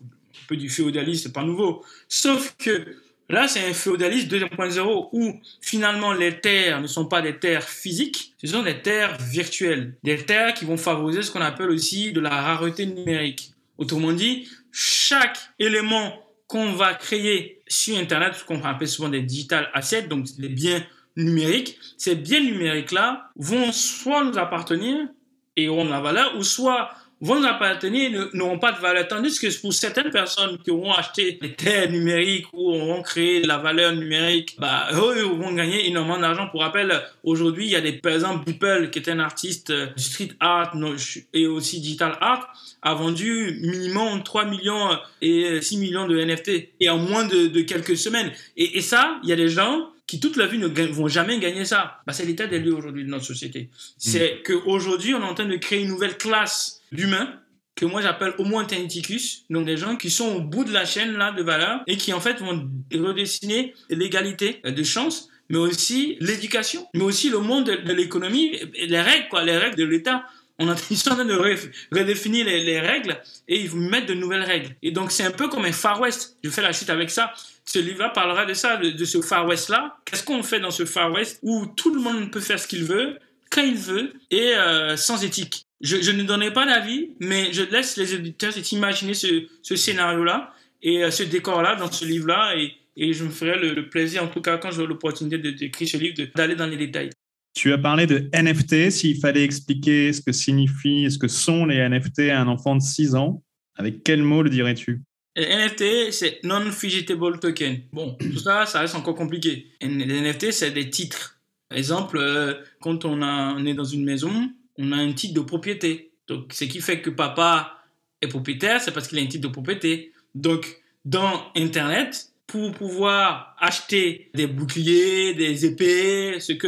Speaker 3: peu du féodalisme, c'est pas nouveau. Sauf que là, c'est un féodalisme 2.0 où finalement les terres ne sont pas des terres physiques, ce sont des terres virtuelles. Des terres qui vont favoriser ce qu'on appelle aussi de la rareté numérique. Autrement dit, chaque élément qu'on va créer sur Internet, ce qu'on appelle souvent des digital assets, donc des biens numériques, ces biens numériques-là vont soit nous appartenir et auront de la valeur, ou soit vont nous appartenir n'auront pas de valeur. Tandis que pour certaines personnes qui auront acheté des terres numériques ou auront créé de la valeur numérique, bah, eux, vont gagner énormément d'argent. Pour rappel, aujourd'hui, il y a des, par exemple, Beeple, qui est un artiste euh, du street art et aussi digital art, a vendu minimum 3 millions et 6 millions de NFT et en moins de, quelques semaines. Et, et ça, il y a des gens qui toute la vie ne vont jamais gagner ça. Bah, c'est l'état des lieux aujourd'hui de notre société. C'est mm. qu'aujourd'hui, on est en train de créer une nouvelle classe d'humains que moi j'appelle homo interneticus, donc des gens qui sont au bout de la chaîne là de valeur et qui en fait vont redessiner l'égalité de chance, mais aussi l'éducation, mais aussi le monde de, l'économie, les règles quoi, les règles de l'État. On est en train de redéfinir les, règles et ils vont mettre de nouvelles règles. Et donc c'est un peu comme un Far West. Je fais la suite avec ça. Ce livre-là parlera de ça, de, ce Far West-là. Qu'est-ce qu'on fait dans ce Far West où tout le monde peut faire ce qu'il veut, quand il veut et euh, sans éthique? Je, ne donnais pas d'avis, mais je laisse les éditeurs imaginer ce, ce scénario-là et euh, ce décor-là dans ce livre-là. Et, et, je me ferai le, plaisir, en tout cas, quand j'aurai l'opportunité d'écrire ce livre, d'aller dans les détails.
Speaker 2: Tu as parlé de NFT. S'il fallait expliquer ce que signifient, ce que sont les NFT à un enfant de 6 ans, avec quel mot le dirais-tu?
Speaker 3: NFT, c'est non-fungible token. Bon, tout ça, ça reste encore compliqué. Les NFT, c'est des titres. Par exemple, euh, quand on, a, on est dans une maison, on a un titre de propriété. Donc, ce qui fait que papa est propriétaire, c'est parce qu'il a un titre de propriété. Donc, dans Internet, pour pouvoir acheter des boucliers, des épées, ce que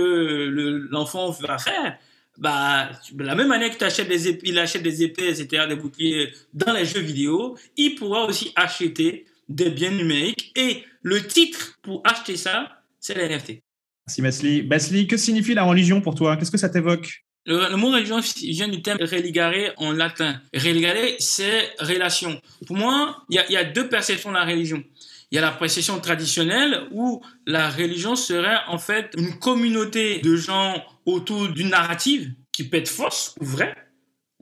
Speaker 3: l'enfant va faire, bah, la même manière que tu des épées, il achète des épées, etc., des boucliers dans les jeux vidéo, il pourra aussi acheter des biens numériques. Et le titre pour acheter ça, c'est l'NFT.
Speaker 2: Merci Basli. Basli, que signifie la religion pour toi? Qu'est-ce que ça t'évoque?
Speaker 3: Le, mot religion vient du terme religare en latin. Religare, c'est relation. Pour moi, il y, a, deux perceptions de la religion. Il y a la perception traditionnelle où la religion serait en fait une communauté de gens autour d'une narrative qui peut être fausse ou vraie,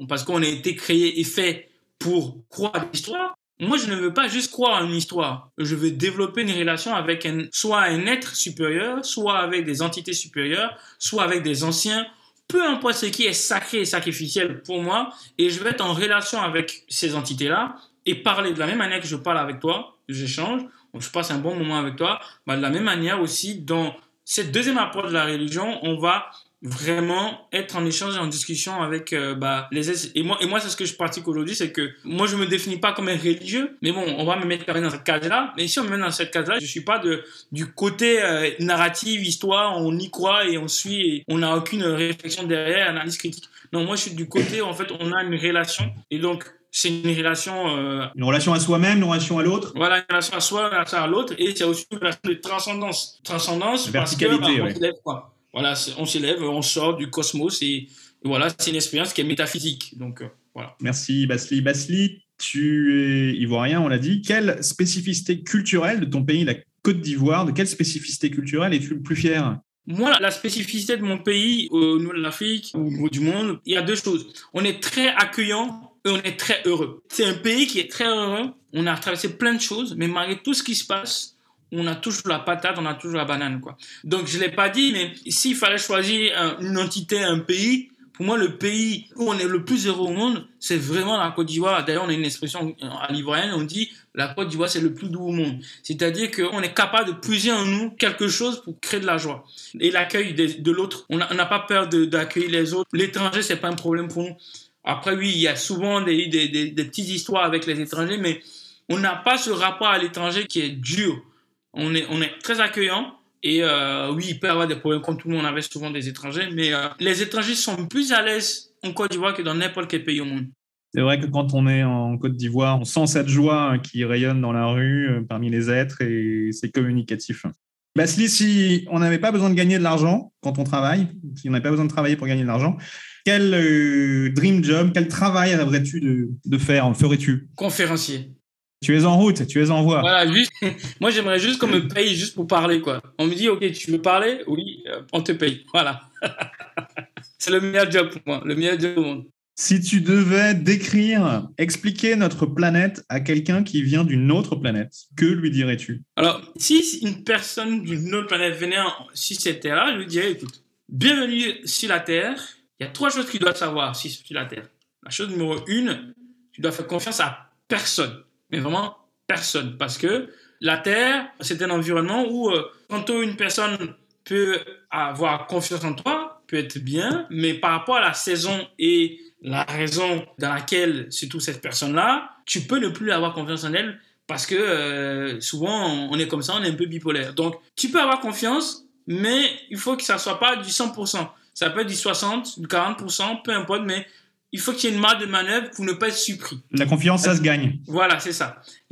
Speaker 3: parce qu'on a été créé et fait pour croire à l'histoire. Moi, je ne veux pas juste croire à une histoire. Je veux développer une relation avec un, soit un être supérieur, soit avec des entités supérieures, soit avec des anciens, peu importe ce qui est sacré et sacrificiel pour moi, et je vais être en relation avec ces entités-là et parler de la même manière que je parle avec toi, j'échange, je passe un bon moment avec toi, bah, de la même manière aussi, dans cette deuxième approche de la religion, on va vraiment être en échange et en discussion avec euh, bah, les et moi et moi c'est ce que je pratique aujourd'hui c'est que moi je me définis pas comme un religieux mais bon on va me mettre dans cette case là mais si on me met dans cette case là je suis pas de du côté euh, narrative histoire on y croit et on suit et on n'a aucune réflexion derrière analyse critique non moi je suis du côté en fait on a une relation et donc c'est une relation. Euh,
Speaker 2: une relation à soi-même, une relation à l'autre.
Speaker 3: Voilà, une relation à soi, une relation à l'autre, et c'est aussi une relation de transcendance. Transcendance, parce que bah, on quoi. Voilà, on s'élève, on sort du cosmos, et, voilà, c'est une expérience qui est métaphysique. Donc, euh, voilà.
Speaker 2: Merci, Basli. Basli, tu es ivoirien, on l'a dit. Quelle spécificité culturelle de ton pays, la Côte d'Ivoire, de quelle spécificité culturelle es-tu le plus fier?
Speaker 3: Moi, la spécificité de mon pays, au niveau de l'Afrique, au niveau du monde, il y a deux choses. On est très accueillant et on est très heureux. C'est un pays qui est très heureux. On a traversé plein de choses, mais malgré tout ce qui se passe, on a toujours la patate, on a toujours la banane, quoi. Donc, je l'ai pas dit, mais s'il fallait choisir une entité, un pays, pour moi, le pays où on est le plus heureux au monde, c'est vraiment la Côte d'Ivoire. D'ailleurs, on a une expression à l'ivoirienne, on dit la Côte d'Ivoire, c'est le plus doux au monde. C'est-à-dire qu'on est capable de puiser en nous quelque chose pour créer de la joie. Et l'accueil de, l'autre, on n'a pas peur d'accueillir les autres. L'étranger, c'est pas un problème pour nous. Après, oui, il y a souvent des, des, des, petites histoires avec les étrangers, mais on n'a pas ce rapport à l'étranger qui est dur. On est, on est très accueillant. Et euh, oui, il peut y avoir des problèmes, comme tout le monde avait souvent des étrangers, mais euh, les étrangers sont plus à l'aise en Côte d'Ivoire que dans n'importe quel pays au monde.
Speaker 2: C'est vrai que quand on est en Côte d'Ivoire, on sent cette joie qui rayonne dans la rue, euh, parmi les êtres, et c'est communicatif. Basli, si on n'avait pas besoin de gagner de l'argent quand on travaille, si on n'avait pas besoin de travailler pour gagner de l'argent, quel euh, dream job, quel travail rêverais-tu de, de faire, ferais-tu?
Speaker 3: Conférencier.
Speaker 2: Tu es en route, tu es en voie.
Speaker 3: Voilà, juste, moi j'aimerais juste qu'on me paye juste pour parler, quoi. On me dit, ok, tu veux parler? Oui, euh, on te paye. Voilà. C'est le meilleur job pour moi, le meilleur job au monde.
Speaker 2: Si tu devais décrire, expliquer notre planète à quelqu'un qui vient d'une autre planète, que lui dirais-tu?
Speaker 3: Alors, si une personne d'une autre planète venait sur cette Terre-là, je lui dirais, écoute, bienvenue sur la Terre, il y a trois choses que tu dois savoir sur la Terre. La chose numéro une, tu dois faire confiance à personne, mais vraiment personne, parce que la Terre, c'est un environnement où euh, quand une personne peut avoir confiance en toi, peut être bien, mais par rapport à la saison et la raison dans laquelle trouve cette personne-là, tu peux ne plus avoir confiance en elle parce que euh, souvent on est comme ça, on est un peu bipolaire. Donc tu peux avoir confiance, mais il faut que ça soit pas du 100%. Ça peut être du 60, du 40%, peu importe, mais il faut qu'il y ait une marge de manœuvre pour ne pas être surpris.
Speaker 2: La confiance, ça se gagne.
Speaker 3: Voilà, c'est ça.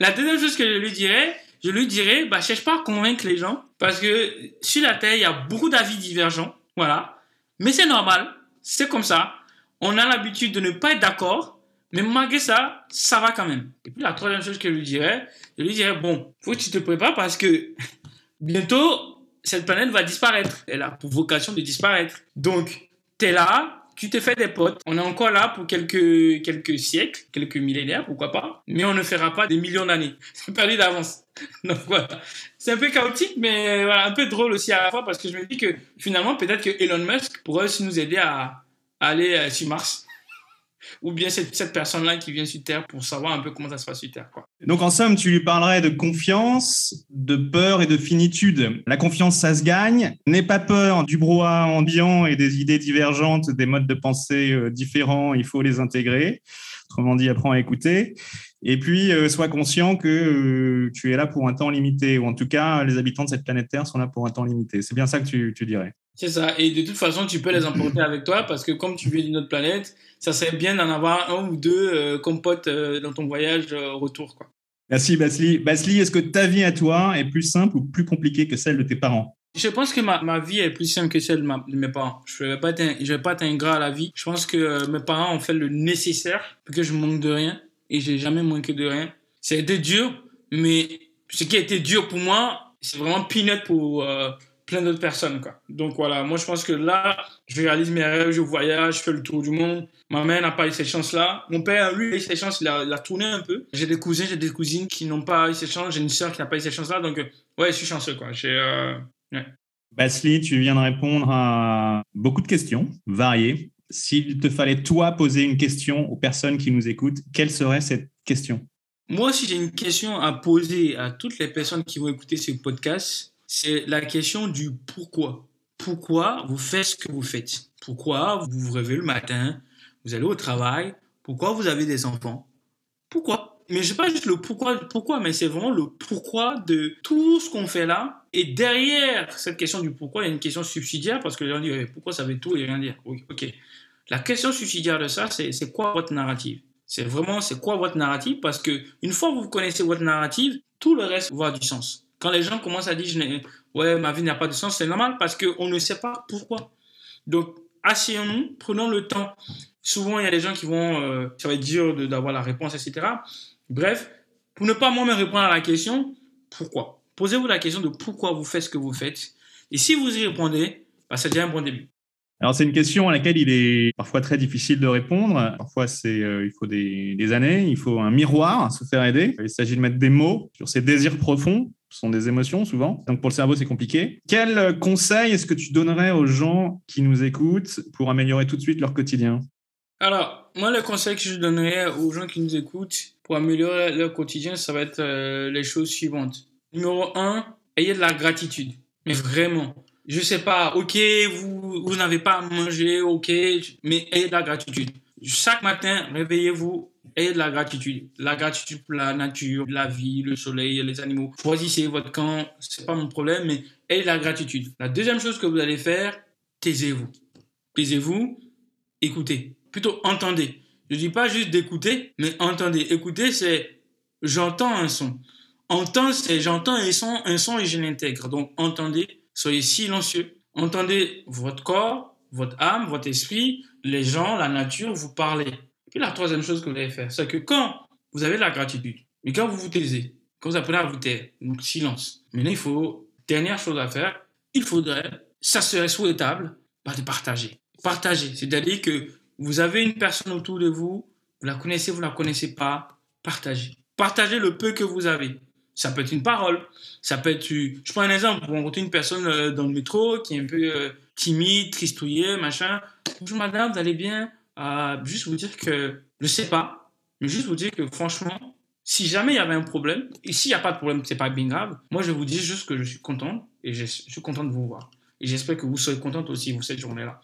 Speaker 3: La, deuxième chose que je lui dirais, je lui dirais, bah, cherche pas à convaincre les gens, parce que sur la Terre, il y a beaucoup d'avis divergents, voilà. Mais c'est normal, c'est comme ça. On a l'habitude de ne pas être d'accord, mais malgré ça, ça va quand même. Et puis la troisième chose que je lui dirais, je lui dirais, bon, faut que tu te prépares parce que bientôt, cette planète va disparaître. Elle a pour vocation de disparaître. Donc, tu es là, tu te fais des potes. On est encore là pour quelques, quelques siècles, quelques millénaires, pourquoi pas. Mais on ne fera pas des millions d'années. C'est perdu d'avance. Donc voilà. C'est un peu chaotique, mais voilà, un peu drôle aussi à la fois parce que je me dis que finalement, peut-être que Elon Musk pourrait aussi nous aider à, aller euh, sur Mars ou bien cette, cette personne-là qui vient sur Terre pour savoir un peu comment ça se passe sur Terre. Quoi.
Speaker 2: Donc en somme, tu lui parlerais de confiance, de peur et de finitude. La confiance, ça se gagne. N'aie pas peur du brouhaha ambiant et des idées divergentes, des modes de pensée euh, différents, il faut les intégrer. Autrement dit, apprends à écouter. Et puis, euh, sois conscient que euh, tu es là pour un temps limité, ou en tout cas, les habitants de cette planète Terre sont là pour un temps limité. C'est bien ça que tu, tu dirais.
Speaker 3: C'est ça. Et de toute façon, tu peux les emporter avec toi parce que comme tu viens d'une autre planète, ça serait bien d'en avoir un ou deux euh, comme euh, dans ton voyage euh, retour. Quoi.
Speaker 2: Merci Basli. Basli, est-ce que ta vie à toi est plus simple ou plus compliquée que celle de tes parents?
Speaker 3: Je pense que ma, ma vie est plus simple que celle de, ma- de mes parents. Je ne vais pas être un- je vais pas être ingrat à la vie. Je pense que euh, mes parents ont fait le nécessaire pour que je manque de rien. Et j'ai jamais manqué de rien. Ça a été dur, mais ce qui a été dur pour moi, c'est vraiment peanut pour euh, plein d'autres personnes. Quoi. Donc voilà, moi je pense que là, je réalise mes rêves, je voyage, je fais le tour du monde. Ma mère n'a pas eu cette chance-là. Mon père, lui, a eu cette chance, il a, il a tourné un peu. J'ai des cousins, j'ai des cousines qui n'ont pas eu cette chance. J'ai une sœur qui n'a pas eu cette chance-là. Donc, euh, ouais, je suis chanceux. Quoi. J'ai, euh,
Speaker 2: Basli, tu viens de répondre à beaucoup de questions variées. S'il te fallait, toi, poser une question aux personnes qui nous écoutent, quelle serait cette question?
Speaker 3: Moi, si j'ai une question à poser à toutes les personnes qui vont écouter ce podcast, c'est la question du pourquoi. Pourquoi vous faites ce que vous faites? Pourquoi vous vous réveillez le matin, vous allez au travail? Pourquoi vous avez des enfants? Pourquoi? Mais je sais pas juste le pourquoi, pourquoi, mais c'est vraiment le pourquoi de tout ce qu'on fait là. Et derrière cette question du pourquoi, il y a une question subsidiaire parce que les gens disent pourquoi ça veut tout et rien dire? Oui, ok. La question subsidiaire de ça, c'est c'est quoi votre narrative? C'est vraiment, c'est quoi votre narrative? Parce que une fois que vous connaissez votre narrative, tout le reste va avoir du sens. Quand les gens commencent à dire, je ouais, ma vie n'a pas de sens, c'est normal parce qu'on ne sait pas pourquoi. Donc, asseyons-nous, prenons le temps. Souvent, il y a des gens qui vont, euh, ça va être dur d'avoir la réponse, etc. Bref, pour ne pas moi-même répondre à la question, pourquoi? Posez-vous la question de pourquoi vous faites ce que vous faites. Et si vous y répondez, bah, c'est déjà un bon début.
Speaker 2: Alors, c'est une question à laquelle il est parfois très difficile de répondre. Parfois, c'est, euh, il faut des, des années, il faut un miroir à se faire aider. Il s'agit de mettre des mots sur ces désirs profonds. Sont des émotions souvent. Donc, pour le cerveau, c'est compliqué. Quel euh, conseil est-ce que tu donnerais aux gens qui nous écoutent pour améliorer tout de suite leur quotidien?
Speaker 3: Alors, moi, le conseil que je donnerais aux gens qui nous écoutent pour améliorer leur quotidien, ça va être euh, les choses suivantes. Numéro un, ayez de la gratitude. Mais vraiment. Je sais pas, ok, vous, vous n'avez pas à manger, ok, mais ayez de la gratitude. Chaque matin, réveillez-vous, ayez de la gratitude. La gratitude pour la nature, la vie, le soleil, les animaux. Choisissez votre camp, c'est pas mon problème, mais ayez de la gratitude. La deuxième chose que vous allez faire, taisez-vous. Taisez-vous, écoutez. Plutôt entendez. Je dis pas juste d'écouter, mais entendez. Écouter, c'est j'entends un son. Entendre, c'est j'entends un son, un son et je l'intègre. Donc entendez, soyez silencieux. Entendez votre corps, votre âme, votre esprit, les gens, la nature, vous parler. La troisième chose que vous allez faire, c'est que quand vous avez de la gratitude, mais quand vous vous taisez, quand vous apprenez à vous taire, donc silence. Maintenant, il faut, dernière chose à faire, il faudrait, ça serait souhaitable, bah, de partager. Partager, c'est-à-dire que vous avez une personne autour de vous, vous la connaissez, vous la connaissez pas, partagez. Partagez le peu que vous avez. Ça peut être une parole, ça peut être, je prends un exemple, vous rencontrez une personne euh, dans le métro qui est un peu euh, timide, tristouillée, machin. Bonjour madame, vous allez bien? Euh, Juste vous dire que, je sais pas, mais juste vous dire que franchement, si jamais il y avait un problème, et s'il n'y a pas de problème, c'est pas bien grave, moi je vous dis juste que je suis content et je, suis content de vous voir. Et j'espère que vous serez contente aussi, vous, cette journée-là.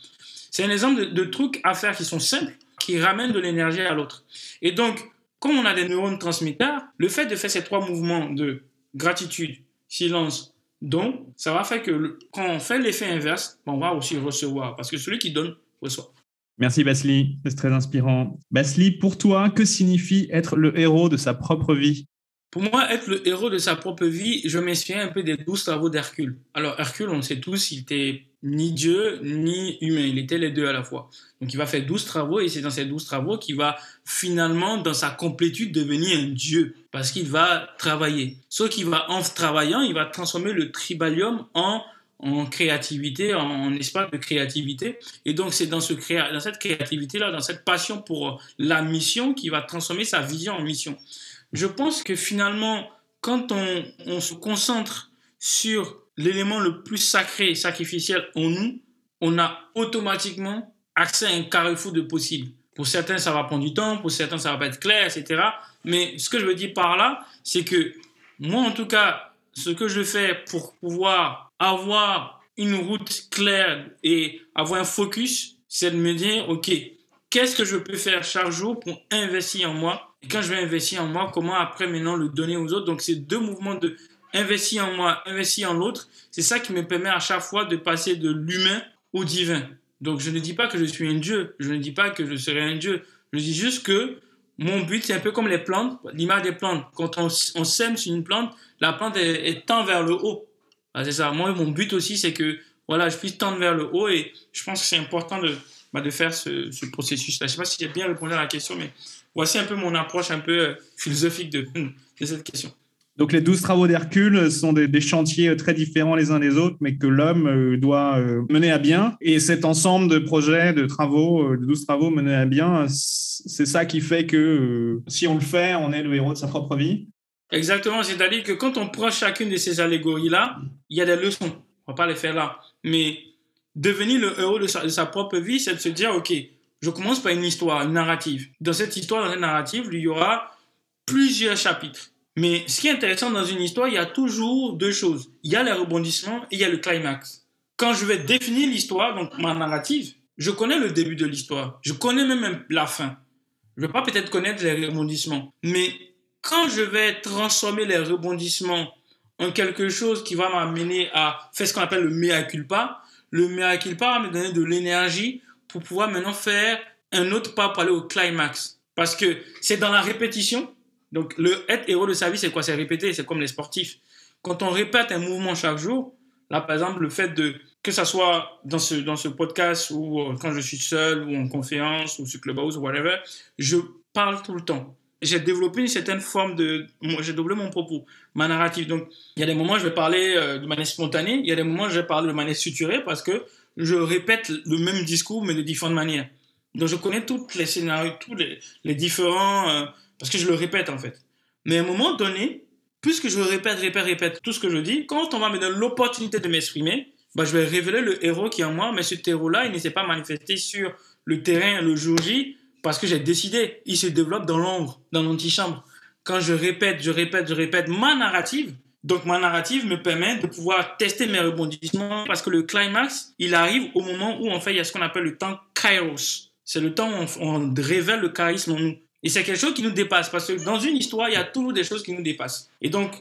Speaker 3: C'est un exemple de, trucs à faire qui sont simples, qui ramènent de l'énergie à l'autre. Et donc, comme on a des neurones transmetteurs, le fait de faire ces trois mouvements de gratitude, silence, don, ça va faire que quand on fait l'effet inverse, on va aussi recevoir. Parce que celui qui donne, reçoit.
Speaker 2: Merci Basli, c'est très inspirant. Basli, pour toi, que signifie être le héros de sa propre vie?
Speaker 3: Pour moi, être le héros de sa propre vie, je m'inspire un peu des douze travaux d'Hercule. Alors, Hercule, on sait tous, il était ni Dieu, ni humain. Il était les deux à la fois. Donc, il va faire douze travaux et c'est dans ces douze travaux qu'il va finalement, dans sa complétude, devenir un Dieu. Parce qu'il va travailler. Sauf qu'il va, en travaillant, il va transformer le tribalium en, en créativité, en, espace de créativité. Et donc, c'est dans, ce créa- dans cette créativité-là, dans cette passion pour la mission, qu'il va transformer sa vision en mission. Je pense que finalement, quand on, on se concentre sur l'élément le plus sacré et sacrificiel en nous, on a automatiquement accès à un carrefour de possibles. Pour certains, ça va prendre du temps, pour certains, ça va pas être clair, etc. Mais ce que je veux dire par là, c'est que moi, en tout cas, ce que je fais pour pouvoir avoir une route claire et avoir un focus, c'est de me dire, OK, qu'est-ce que je peux faire chaque jour pour investir en moi? Et quand je vais investir en moi, comment après maintenant le donner aux autres? Donc, c'est deux mouvements de investir en moi, investir en l'autre. C'est ça qui me permet à chaque fois de passer de l'humain au divin. Donc, je ne dis pas que je suis un dieu. Je ne dis pas que je serai un dieu. Je dis juste que mon but, c'est un peu comme les plantes, l'image des plantes. Quand on, on sème sur une plante, la plante est, est tend vers le haut. Ah, c'est ça. Moi, mon but aussi, c'est que voilà, je puisse tendre vers le haut et je pense que c'est important de, bah, de faire ce, ce processus-là. Je ne sais pas si j'ai bien répondu à la question, mais voici un peu mon approche un peu euh, philosophique de, cette question.
Speaker 2: Donc les douze travaux d'Hercule sont des, chantiers très différents les uns des autres, mais que l'homme euh, doit euh, mener à bien. Et cet ensemble de projets, de travaux, de douze travaux menés à bien, c'est ça qui fait que si on le fait, on est le héros de sa propre vie.
Speaker 3: Exactement, c'est-à-dire que quand on prend chacune de ces allégories-là, il y a des leçons. On va pas les faire là. Mais devenir le héros de sa, propre vie, c'est de se dire, OK, je commence par une histoire, une narrative. Dans cette histoire, dans cette narrative, il y aura plusieurs chapitres. Mais ce qui est intéressant dans une histoire, il y a toujours deux choses. Il y a les rebondissements et il y a le climax. Quand je vais définir l'histoire, donc ma narrative, je connais le début de l'histoire. Je connais même la fin. Je ne vais pas peut-être connaître les rebondissements. Mais quand je vais transformer les rebondissements en quelque chose qui va m'amener à faire ce qu'on appelle le mea culpa, le mea culpa va me donner de l'énergie pour pouvoir maintenant faire un autre pas pour aller au climax. Parce que c'est dans la répétition. Donc, le être héros de sa vie, c'est quoi? C'est répéter, c'est comme les sportifs. Quand on répète un mouvement chaque jour, là, par exemple, le fait de, que ça soit dans ce, dans ce podcast ou euh, quand je suis seul ou en conférence ou sur Clubhouse ou whatever, je parle tout le temps j'ai développé une certaine forme de. J'ai doublé mon propos, ma narrative. Donc, il y a des moments où je vais parler euh, de manière spontanée, il y a des moments où je vais parler de manière structurée parce que je répète le même discours, mais de différentes manières. Donc, je connais tous les scénarios, tous les, différents. Euh, parce que je le répète, en fait. Mais à un moment donné, puisque je répète, répète, répète tout ce que je dis, quand on va me donner l'opportunité de m'exprimer, bah, je vais révéler le héros qui est en moi, mais ce héros-là, il ne s'est pas manifesté sur le terrain le jour J, parce que j'ai décidé, il se développe dans l'ombre, dans l'antichambre. Quand je répète, je répète, je répète ma narrative, donc ma narrative me permet de pouvoir tester mes rebondissements parce que le climax, il arrive au moment où en fait il y a ce qu'on appelle le temps kairos. C'est le temps où on, révèle le charisme en nous. Et c'est quelque chose qui nous dépasse parce que dans une histoire, il y a toujours des choses qui nous dépassent. Et donc,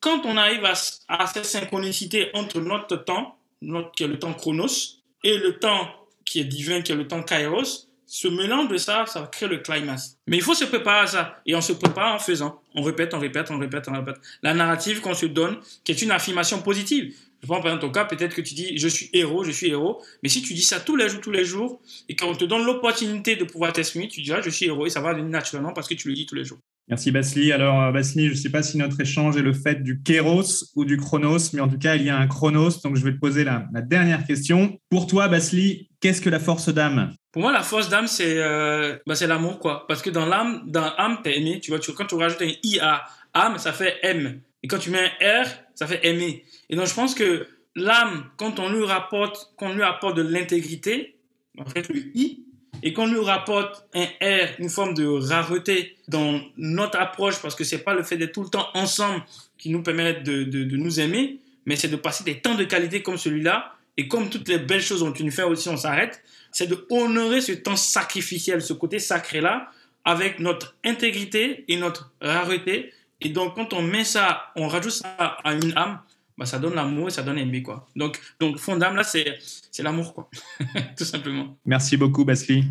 Speaker 3: quand on arrive à, à cette synchronicité entre notre temps, notre, qui est le temps chronos, et le temps qui est divin, qui est le temps kairos, ce mélange de ça, ça crée le climax. Mais il faut se préparer à ça. Et on se prépare en faisant. On répète, on répète, on répète, on répète. La narrative qu'on se donne, qui est une affirmation positive. Je prends par exemple ton cas, peut-être que tu dis je suis héros, je suis héros. Mais si tu dis ça tous les jours, tous les jours, et qu'on te donne l'opportunité de pouvoir t'exprimer, tu diras je suis héros et ça va naturellement parce que tu le dis tous les jours.
Speaker 2: Merci Basli. Alors euh, Basli, je ne sais pas si notre échange est le fait du kéros ou du chronos, mais en tout cas il y a un chronos. Donc je vais te poser la, dernière question. Pour toi, Basli, qu'est-ce que la force d'âme?
Speaker 3: Pour moi, la force d'âme, c'est euh, bah, l'amour, quoi. Parce que dans l'âme, dans âme, t'es aimé. Tu vois, quand tu rajoutes un I à âme, ça fait M. Et quand tu mets un R, ça fait aimer. Et donc, je pense que l'âme, quand on lui rapporte, qu'on lui apporte de l'intégrité, en fait, le I, et qu'on lui rapporte un R, une forme de rareté dans notre approche, parce que c'est pas le fait d'être tout le temps ensemble qui nous permet de, de, de nous aimer, mais c'est de passer des temps de qualité comme celui-là, et comme toutes les belles choses dont tu nous fais aussi, on s'arrête c'est de honorer ce temps sacrificiel, ce côté sacré-là, avec notre intégrité et notre rareté. Et donc, quand on met ça, on rajoute ça à une âme, bah, ça donne l'amour et ça donne l'aimer, quoi. Donc, donc fond d'âme, là, c'est, c'est l'amour, quoi. Tout simplement.
Speaker 2: Merci beaucoup, Basli.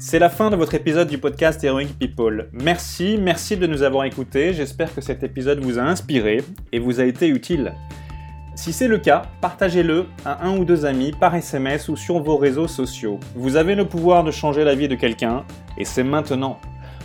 Speaker 1: C'est la fin de votre épisode du podcast Heroic People. Merci, merci de nous avoir écoutés. J'espère que cet épisode vous a inspiré et vous a été utile. Si c'est le cas, partagez-le à un ou deux amis par SMS ou sur vos réseaux sociaux. Vous avez le pouvoir de changer la vie de quelqu'un, et c'est maintenant.